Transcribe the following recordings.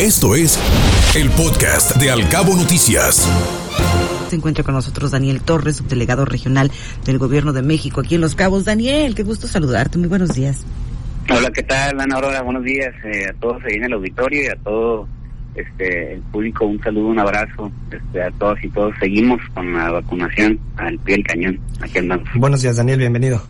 Esto es el podcast de Alcabo Noticias. Se encuentra con nosotros Daniel Torres, subdelegado regional del Gobierno de México aquí en Los Cabos. Daniel, qué gusto saludarte. Muy buenos días. Hola, ¿qué tal, Ana Aurora? Buenos días eh, a todos ahí en el auditorio y a todo este, el público. Un saludo, un abrazo este, a todos y todos. Seguimos con la vacunación al pie del cañón. Aquí andamos. Buenos días, Daniel. Bienvenido.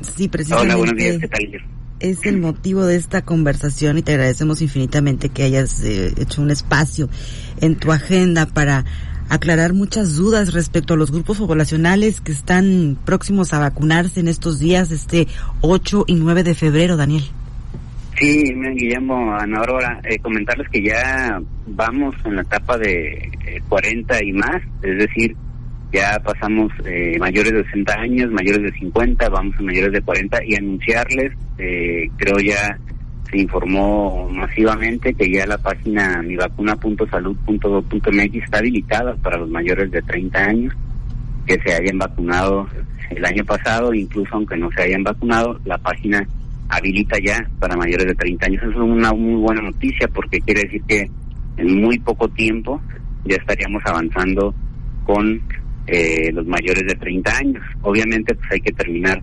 Sí, precisamente. Hola, buenos días. ¿Qué tal? Es el motivo de esta conversación y te agradecemos infinitamente que hayas eh, hecho un espacio en tu agenda para aclarar muchas dudas respecto a los grupos poblacionales que están próximos a vacunarse en estos días, este 8 y 9 de febrero, Daniel. Sí, Guillermo, Ana Aurora, eh, comentarles que ya vamos en la etapa de 40 eh, y más, es decir, ya pasamos eh, mayores de 60 años, mayores de 50, vamos a mayores de 40 y anunciarles, eh, creo ya se informó masivamente que ya la página mivacuna.salud.gov.mx está habilitada para los mayores de 30 años que se hayan vacunado el año pasado, incluso aunque no se hayan vacunado, la página habilita ya para mayores de 30 años. Eso es una muy buena noticia porque quiere decir que en muy poco tiempo ya estaríamos avanzando con eh, los mayores de 30 años. Obviamente pues hay que terminar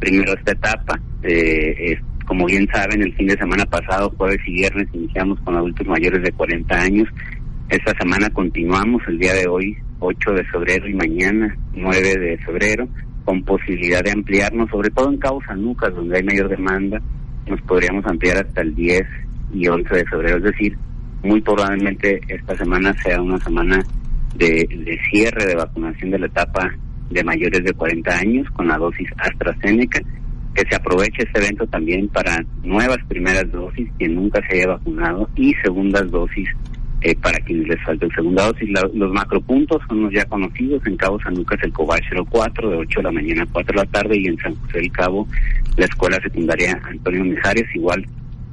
primero esta etapa. Eh, como bien saben, el fin de semana pasado, jueves y viernes, iniciamos con adultos mayores de 40 años. Esta semana continuamos el día de hoy, 8 de febrero y mañana, 9 de febrero, con posibilidad de ampliarnos, sobre todo en Cabo San Lucas, donde hay mayor demanda, nos podríamos ampliar hasta el 10 y 11 de febrero. Es decir, muy probablemente esta semana sea una semana de, cierre de vacunación de la etapa de mayores de 40 años con la dosis AstraZeneca, que se aproveche este evento también para nuevas primeras dosis, quien nunca se haya vacunado, y segundas dosis eh, para quienes les falte segunda dosis. los macropuntos son los ya conocidos, en Cabo San Lucas el COBAL 04 de 8 de la mañana a 4 de la tarde y en San José del Cabo la escuela secundaria Antonio Mijares igual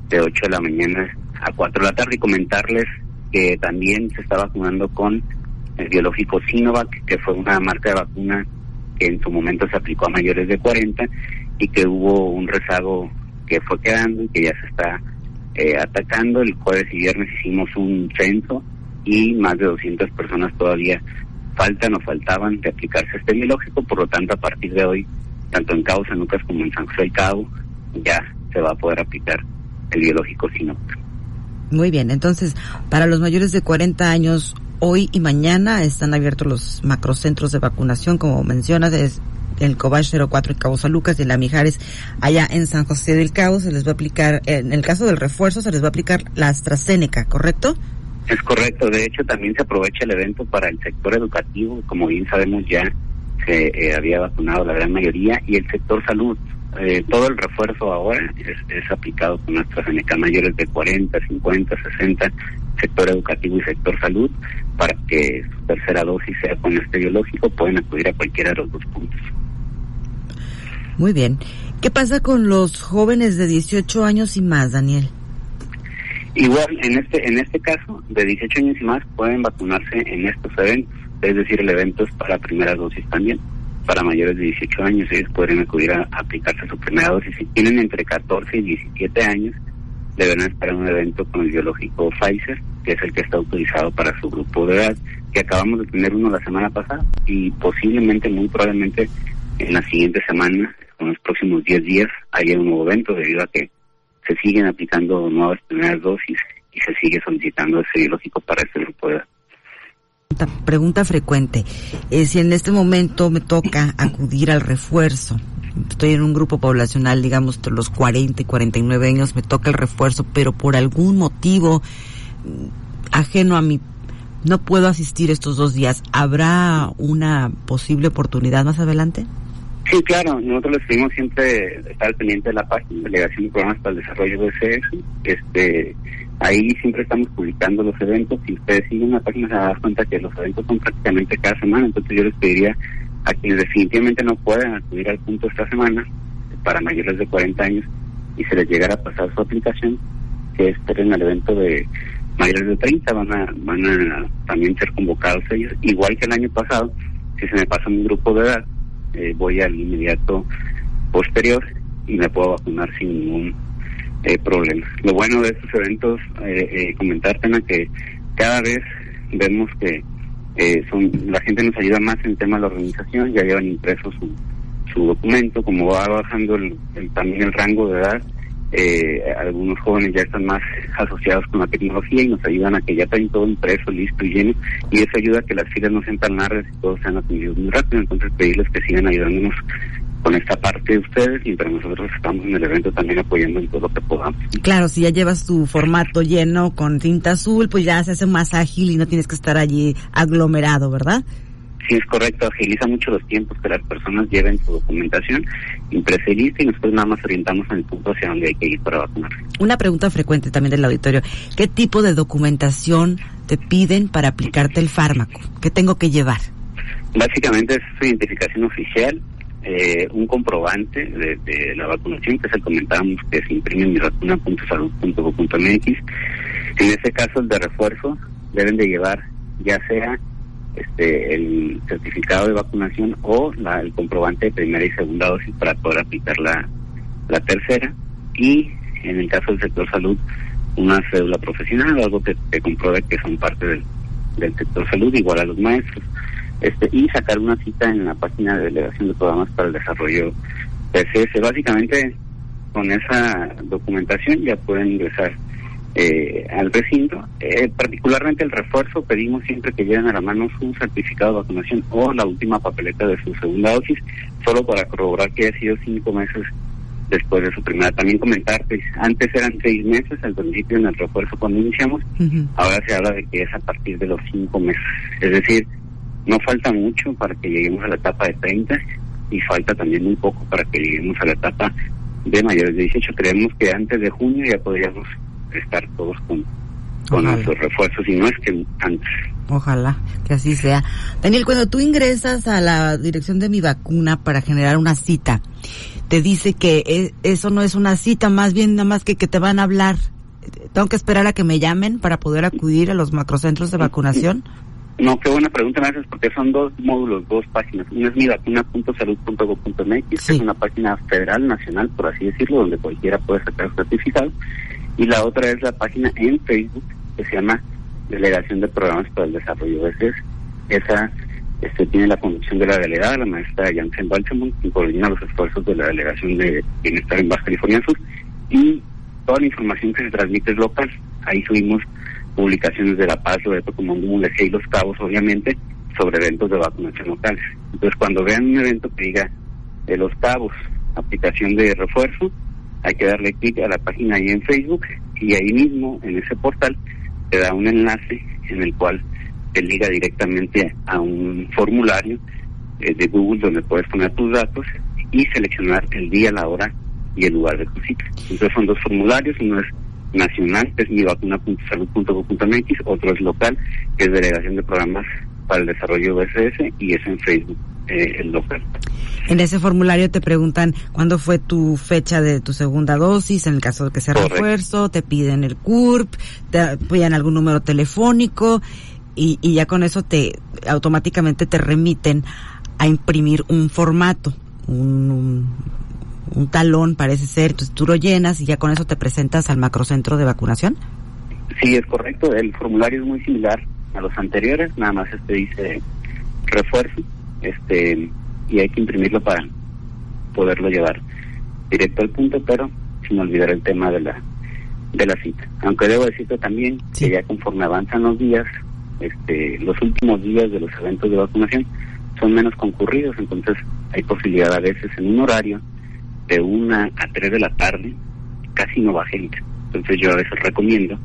de 8 de la mañana a 4 de la tarde y comentarles que también se está vacunando con el biológico Sinovac, que fue una marca de vacuna que en su momento se aplicó a mayores de 40 y que hubo un rezago que fue quedando y que ya se está eh, atacando. El jueves y viernes hicimos un censo y más de 200 personas todavía faltan o faltaban de aplicarse este biológico, por lo tanto a partir de hoy, tanto en Cabo San Lucas como en San José del Cabo, ya se va a poder aplicar el biológico Sinovac. Muy bien, entonces, para los mayores de 40 años, Hoy y mañana están abiertos los macrocentros de vacunación, como mencionas, es el Cobach 04 en Cabo San Lucas y la Mijares allá en San José del Cabo se les va a aplicar, en el caso del refuerzo se les va a aplicar la AstraZeneca, ¿correcto? Es correcto, de hecho también se aprovecha el evento para el sector educativo, como bien sabemos ya se eh, había vacunado la gran mayoría, y el sector salud. Eh, todo el refuerzo ahora es, es aplicado con AstraZeneca mayores de 40, 50, 60 sector educativo y sector salud, para que su tercera dosis sea con este biológico, pueden acudir a cualquiera de los dos puntos. Muy bien. ¿Qué pasa con los jóvenes de 18 años y más, Daniel? Igual, en este en este caso, de 18 años y más, pueden vacunarse en estos eventos. Es decir, el evento es para primera dosis también. Para mayores de 18 años, ellos pueden acudir a, a aplicarse su primera dosis. Si tienen entre 14 y 17 años, deberán esperar un evento con el biológico Pfizer, que es el que está autorizado para su grupo de edad, que acabamos de tener uno la semana pasada y posiblemente, muy probablemente, en la siguiente semana, en los próximos 10 días, haya un nuevo evento debido a que se siguen aplicando nuevas primeras dosis y se sigue solicitando ese biológico para este grupo de. Pregunta frecuente. Eh, si en este momento me toca acudir al refuerzo, estoy en un grupo poblacional, digamos, los 40 y 49 años, me toca el refuerzo, pero por algún motivo mm, ajeno a mi no puedo asistir estos dos días, ¿habrá una posible oportunidad más adelante? Sí, claro, nosotros les pedimos siempre estar pendiente de la página, Delegación de Programas para el Desarrollo de CS. Este, ahí siempre estamos publicando los eventos. Si ustedes siguen la página se dan cuenta que los eventos son prácticamente cada semana, entonces yo les pediría a quienes definitivamente no pueden acudir al punto esta semana, para mayores de 40 años, y se les llegara a pasar su aplicación, que esperen al evento de mayores de 30, van a, van a también ser convocados ellos, igual que el año pasado, si se me pasa un grupo de edad, eh, voy al inmediato posterior y me puedo vacunar sin ningún eh, problemas. Lo bueno de estos eventos, eh, eh, comentarte, que cada vez vemos que eh, son la gente nos ayuda más en tema de la organización, ya llevan impreso su, su documento, como va bajando el, también el rango de edad, eh, algunos jóvenes ya están más asociados con la tecnología y nos ayudan a que ya tengan todo impreso, listo y lleno, y eso ayuda a que las filas no sean tan largas y todos sean atendidos muy rápido, entonces pedirles que sigan ayudándonos con esta parte de ustedes pero nosotros estamos en el evento también apoyando en todo lo que podamos. Claro, si ya llevas tu formato lleno con tinta azul, pues ya se hace más ágil y no tienes que estar allí aglomerado, ¿verdad? Sí, es correcto, agiliza mucho los tiempos que las personas lleven su documentación impresa y lista y nosotros nada más orientamos en el punto hacia donde hay que ir para vacunarse. Una pregunta frecuente también del auditorio, ¿qué tipo de documentación te piden para aplicarte el fármaco? ¿Qué tengo que llevar? Básicamente es su identificación oficial, eh, un comprobante de, la vacunación, que se comentábamos que se imprime en mi vacuna.salud.gov.mx. En ese caso, el de refuerzo, deben de llevar ya sea este el certificado de vacunación o la, el comprobante de primera y segunda dosis para poder aplicar la, la tercera. Y en el caso del sector salud, una cédula profesional, algo que, que compruebe que son parte del, del sector salud, igual a los maestros este y sacar una cita en la página de delegación de programas para el desarrollo PCS. Básicamente, con esa documentación ya pueden ingresar eh, al recinto. Eh, particularmente el refuerzo, pedimos siempre que lleven a la mano su certificado de vacunación o la última papeleta de su segunda dosis, solo para corroborar que ha sido cinco meses después de su primera. También comentarte, antes eran seis meses al principio en el refuerzo cuando iniciamos, ahora se habla de que es a partir de los cinco meses. Es decir, no falta mucho para que lleguemos a la etapa de 30 y falta también muy poco para que lleguemos a la etapa de mayores de 18. Creemos que antes de junio ya podríamos estar todos con, con nuestros refuerzos y no es que antes. Ojalá que así sea. Daniel, cuando tú ingresas a la dirección de mi vacuna para generar una cita, te dice que e, eso no es una cita, más bien nada más que que te van a hablar. ¿Tengo que esperar a que me llamen para poder acudir a los macrocentros de vacunación? No, qué buena pregunta me haces porque son dos módulos, dos páginas. Una es mivacuna.salud.gov.mx, que es una página federal, nacional, por así decirlo, donde cualquiera puede sacar su certificado. Y la otra es la página en Facebook que se llama Delegación de Programas para el Desarrollo de Esa este, tiene la conducción de la delegada, la maestra Janssen Balsamon, que coordina los esfuerzos de la Delegación de Bienestar en Baja California Sur. Y toda la información que se transmite es local. Ahí subimos publicaciones de La Paz, Loreto, como y Los Cabos, obviamente, sobre eventos de vacunación locales. Entonces, cuando vean un evento que diga de Los Cabos, aplicación de refuerzo, hay que darle clic a la página ahí en Facebook y ahí mismo, en ese portal, te da un enlace en el cual te liga directamente a un formulario eh, de Google donde puedes poner tus datos y seleccionar el día, la hora y el lugar de tu cita. Entonces son dos formularios, uno es nacional, que es mi vacuna.salud.gov.mx, otro es local, que es Delegación de Programas para el Desarrollo BSS y es en Facebook eh, el local. En ese formulario te preguntan cuándo fue tu fecha de tu segunda dosis, en el caso de que sea refuerzo, te piden el CURP, te piden algún número telefónico y, y ya con eso te automáticamente te remiten a imprimir un formato, un un talón, parece ser, entonces tú lo llenas y ya con eso te presentas al macrocentro de vacunación. Sí, es correcto, el formulario es muy similar a los anteriores, nada más este dice refuerzo, este y hay que imprimirlo para poderlo llevar directo al punto, pero sin olvidar el tema de la de la cita. Aunque debo decirte también que ya conforme avanzan los días, este, los últimos días de los eventos de vacunación son menos concurridos, entonces hay posibilidad a veces en un horario de una a tres de la tarde casi no va gente. Entonces yo a veces recomiendo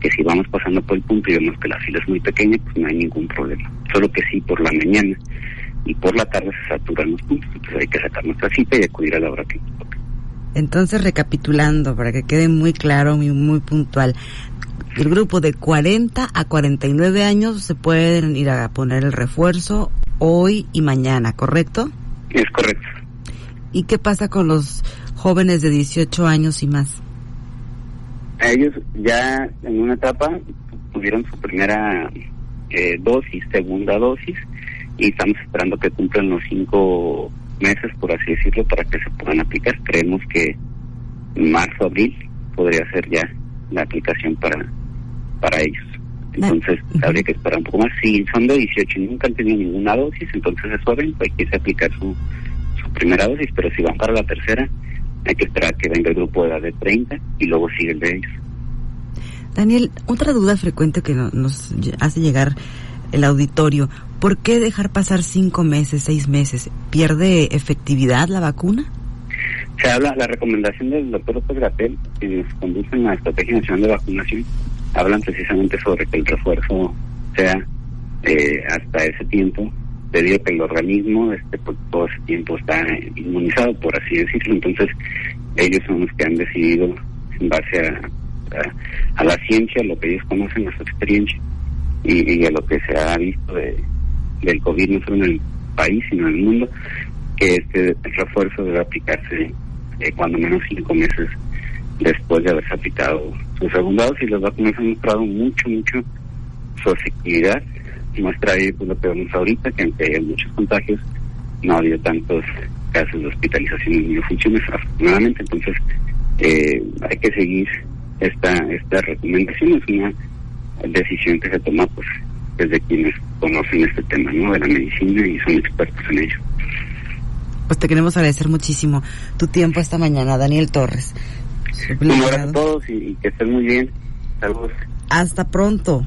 que si vamos pasando por el punto y vemos que la fila es muy pequeña, pues no hay ningún problema. Solo que sí, por la mañana y por la tarde se saturan los puntos, entonces hay que sacar nuestra cita y acudir a la hora que nos toque. Entonces, recapitulando, para que quede muy claro y muy puntual, el grupo de 40 a 49 años se pueden ir a poner el refuerzo hoy y mañana, ¿correcto? Es correcto. ¿Y qué pasa con los jóvenes de 18 años y más? Ellos ya en una etapa tuvieron su primera eh, dosis, segunda dosis, y estamos esperando que cumplan los cinco meses, por así decirlo, para que se puedan aplicar. Creemos que en marzo, abril podría ser ya la aplicación para, para ellos. Entonces, habría que esperar un poco más. Si son de 18 y nunca han tenido ninguna dosis, entonces es joven, pues hay que aplicar su, su primera dosis, pero si van para la tercera, hay que esperar que venga el grupo de edad de 30 y luego sigue el de ellos. Daniel, otra duda frecuente que nos hace llegar el auditorio, ¿por qué dejar pasar cinco meses, seis meses? ¿Pierde efectividad la vacuna? Se habla, la recomendación del doctor López Gatel, quienes conducen la Estrategia Nacional de Vacunación, hablan precisamente sobre que el refuerzo sea eh, hasta ese tiempo, debido a que el organismo este, por todo ese tiempo está inmunizado, por así decirlo. Entonces, ellos son los que han decidido, en base a, a, la ciencia, lo que ellos conocen, a su experiencia, y, a lo que se ha visto de, del COVID, no solo en el país, sino en el mundo, que este refuerzo debe aplicarse eh, cuando menos cinco meses después de haberse aplicado su segunda dosis. Las vacunas han mostrado mucho, mucho su efectividad. Muestra ahí pues, lo que vemos ahorita, que aunque hay muchos contagios, no ha habido tantos casos de hospitalización y funciones, afortunadamente. Entonces, eh, hay que seguir esta, esta recomendación. Es una decisión que se toma pues desde quienes conocen este tema ¿no? de la medicina y son expertos en ello. Pues te queremos agradecer muchísimo tu tiempo esta mañana, Daniel Torres. Un abrazo a todos y, que estén muy bien. Saludos. Hasta pronto.